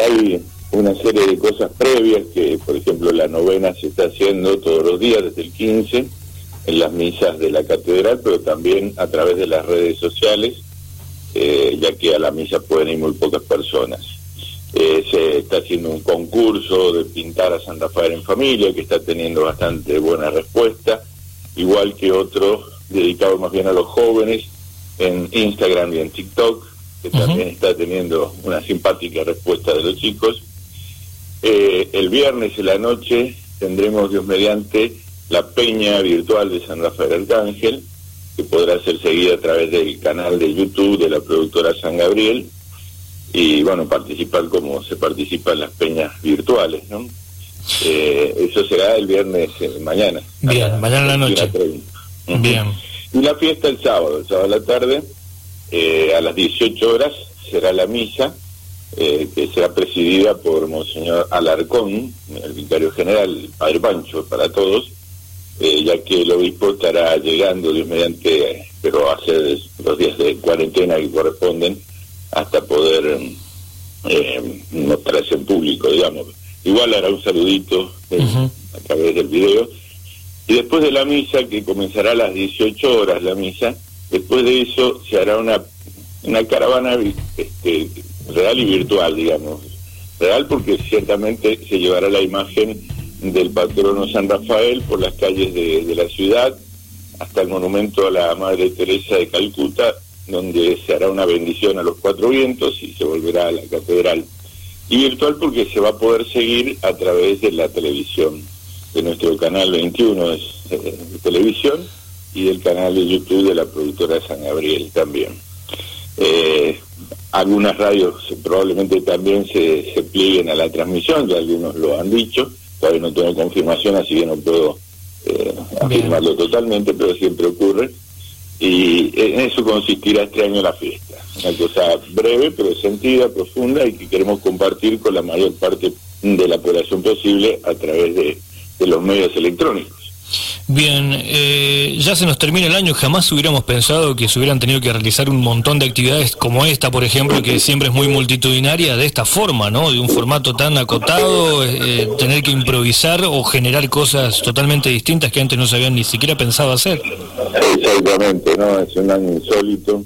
Hay una serie de cosas previas que, por ejemplo, la novena se está haciendo todos los días desde el 15 en las misas de la catedral, pero también a través de las redes sociales, eh, ya que a la misa pueden ir muy pocas personas. Eh, se está haciendo un concurso de pintar a San Rafael en familia, que está teniendo bastante buena respuesta, igual que otro dedicado más bien a los jóvenes en Instagram y en TikTok, que también está teniendo una simpática respuesta de los chicos. Eh, el viernes en la noche tendremos, Dios mediante, la peña virtual de San Rafael Arcángel, que podrá ser seguida a través del canal de YouTube de la productora San Gabriel, y bueno, participar como se participa en las peñas virtuales, ¿no? Eh, eso será el viernes eh, mañana. Bien, mañana en la noche. Bien. Y la fiesta el sábado, el sábado a la tarde, eh, a las 18 horas será la misa, que será presidida por Monseñor Alarcón, el vicario general, el Padre Pancho, para todos, ya que el obispo estará llegando, Dios mediante, pero hace los días de cuarentena que corresponden, hasta poder eh, mostrarse en público, digamos. Igual hará un saludito eh, a través del video. Y después de la misa, que comenzará a las 18 horas la misa, después de eso se hará una, una caravana este, real y virtual, digamos. Real porque ciertamente se llevará la imagen del patrono San Rafael por las calles de, la ciudad hasta el monumento a la Madre Teresa de Calcuta donde se hará una bendición a los cuatro vientos y se volverá a la catedral. Y virtual porque se va a poder seguir a través de la televisión, de nuestro canal 21 es eh, televisión y del canal de YouTube de la productora San Gabriel también. Eh, algunas radios probablemente también se, se plieguen a la transmisión, ya algunos lo han dicho, todavía no tengo confirmación, así que no puedo eh, afirmarlo totalmente, pero siempre ocurre y en eso consistirá este año la fiesta. Una cosa breve, pero sentida, profunda y que queremos compartir con la mayor parte de la población posible a través de, los medios electrónicos. Bien, eh, ya se nos termina el año, jamás hubiéramos pensado que se hubieran tenido que realizar un montón de actividades como esta, por ejemplo, que siempre es muy multitudinaria, de esta forma, ¿no? De un formato tan acotado, eh, tener que improvisar o generar cosas totalmente distintas que antes no se habían ni siquiera pensado hacer. Exactamente, ¿no? Es un año insólito,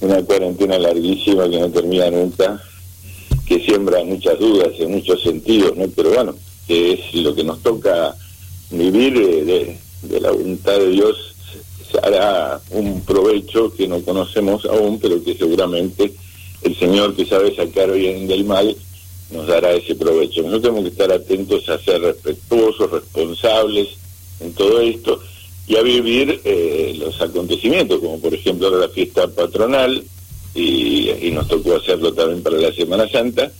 una cuarentena larguísima que no termina nunca, que siembra muchas dudas en muchos sentidos, ¿no? Pero bueno, que es lo que nos toca vivir eh, de, la voluntad de Dios, hará un provecho que no conocemos aún, pero que seguramente el Señor que sabe sacar bien del mal nos dará ese provecho. Nosotros tenemos que estar atentos a ser respetuosos, responsables en todo esto y a vivir eh, los acontecimientos, como por ejemplo la fiesta patronal, y, nos tocó hacerlo también para la Semana Santa,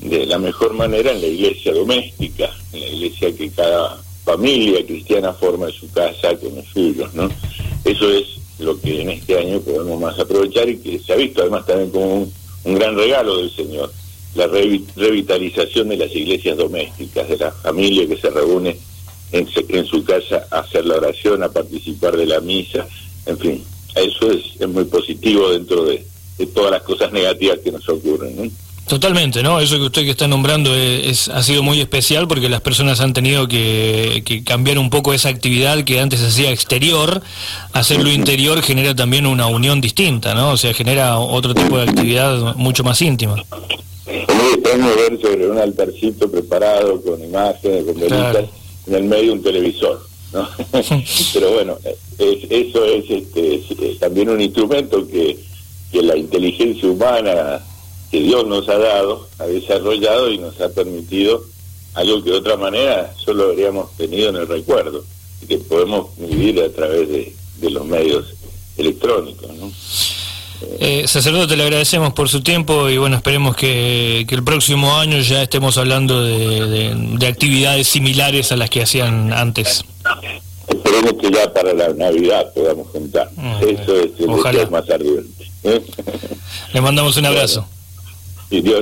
de la mejor manera en la iglesia doméstica, en la iglesia que cada familia cristiana forma en su casa con los suyos, ¿no? Eso es lo que en este año podemos más aprovechar y que se ha visto además también como un, gran regalo del Señor, la revitalización de las iglesias domésticas, de la familia que se reúne en, su casa a hacer la oración, a participar de la misa, en fin, eso es, muy positivo dentro de, todas las cosas negativas que nos ocurren. Totalmente, ¿no? Eso que usted que está nombrando es, ha sido muy especial porque las personas han tenido que, cambiar un poco esa actividad que antes hacía exterior, hacerlo interior genera también una unión distinta, ¿no? O sea, genera otro tipo de actividad mucho más íntima. Podemos ver sobre un altarcito preparado con imágenes, con velitas en el medio un televisor. ¿no? Pero bueno, eso es, este, también un instrumento que, que la inteligencia humana que Dios nos ha dado, ha desarrollado y nos ha permitido algo que de otra manera solo habríamos tenido en el recuerdo y que podemos vivir a través de, de los medios electrónicos. ¿no? Eh, sacerdote, le agradecemos por su tiempo y bueno, esperemos que, el próximo año ya estemos hablando de, actividades similares a las que hacían antes. Esperemos que ya para la Navidad podamos juntar. Ah, Eso es el más ardiente. Le mandamos un abrazo. Y Dios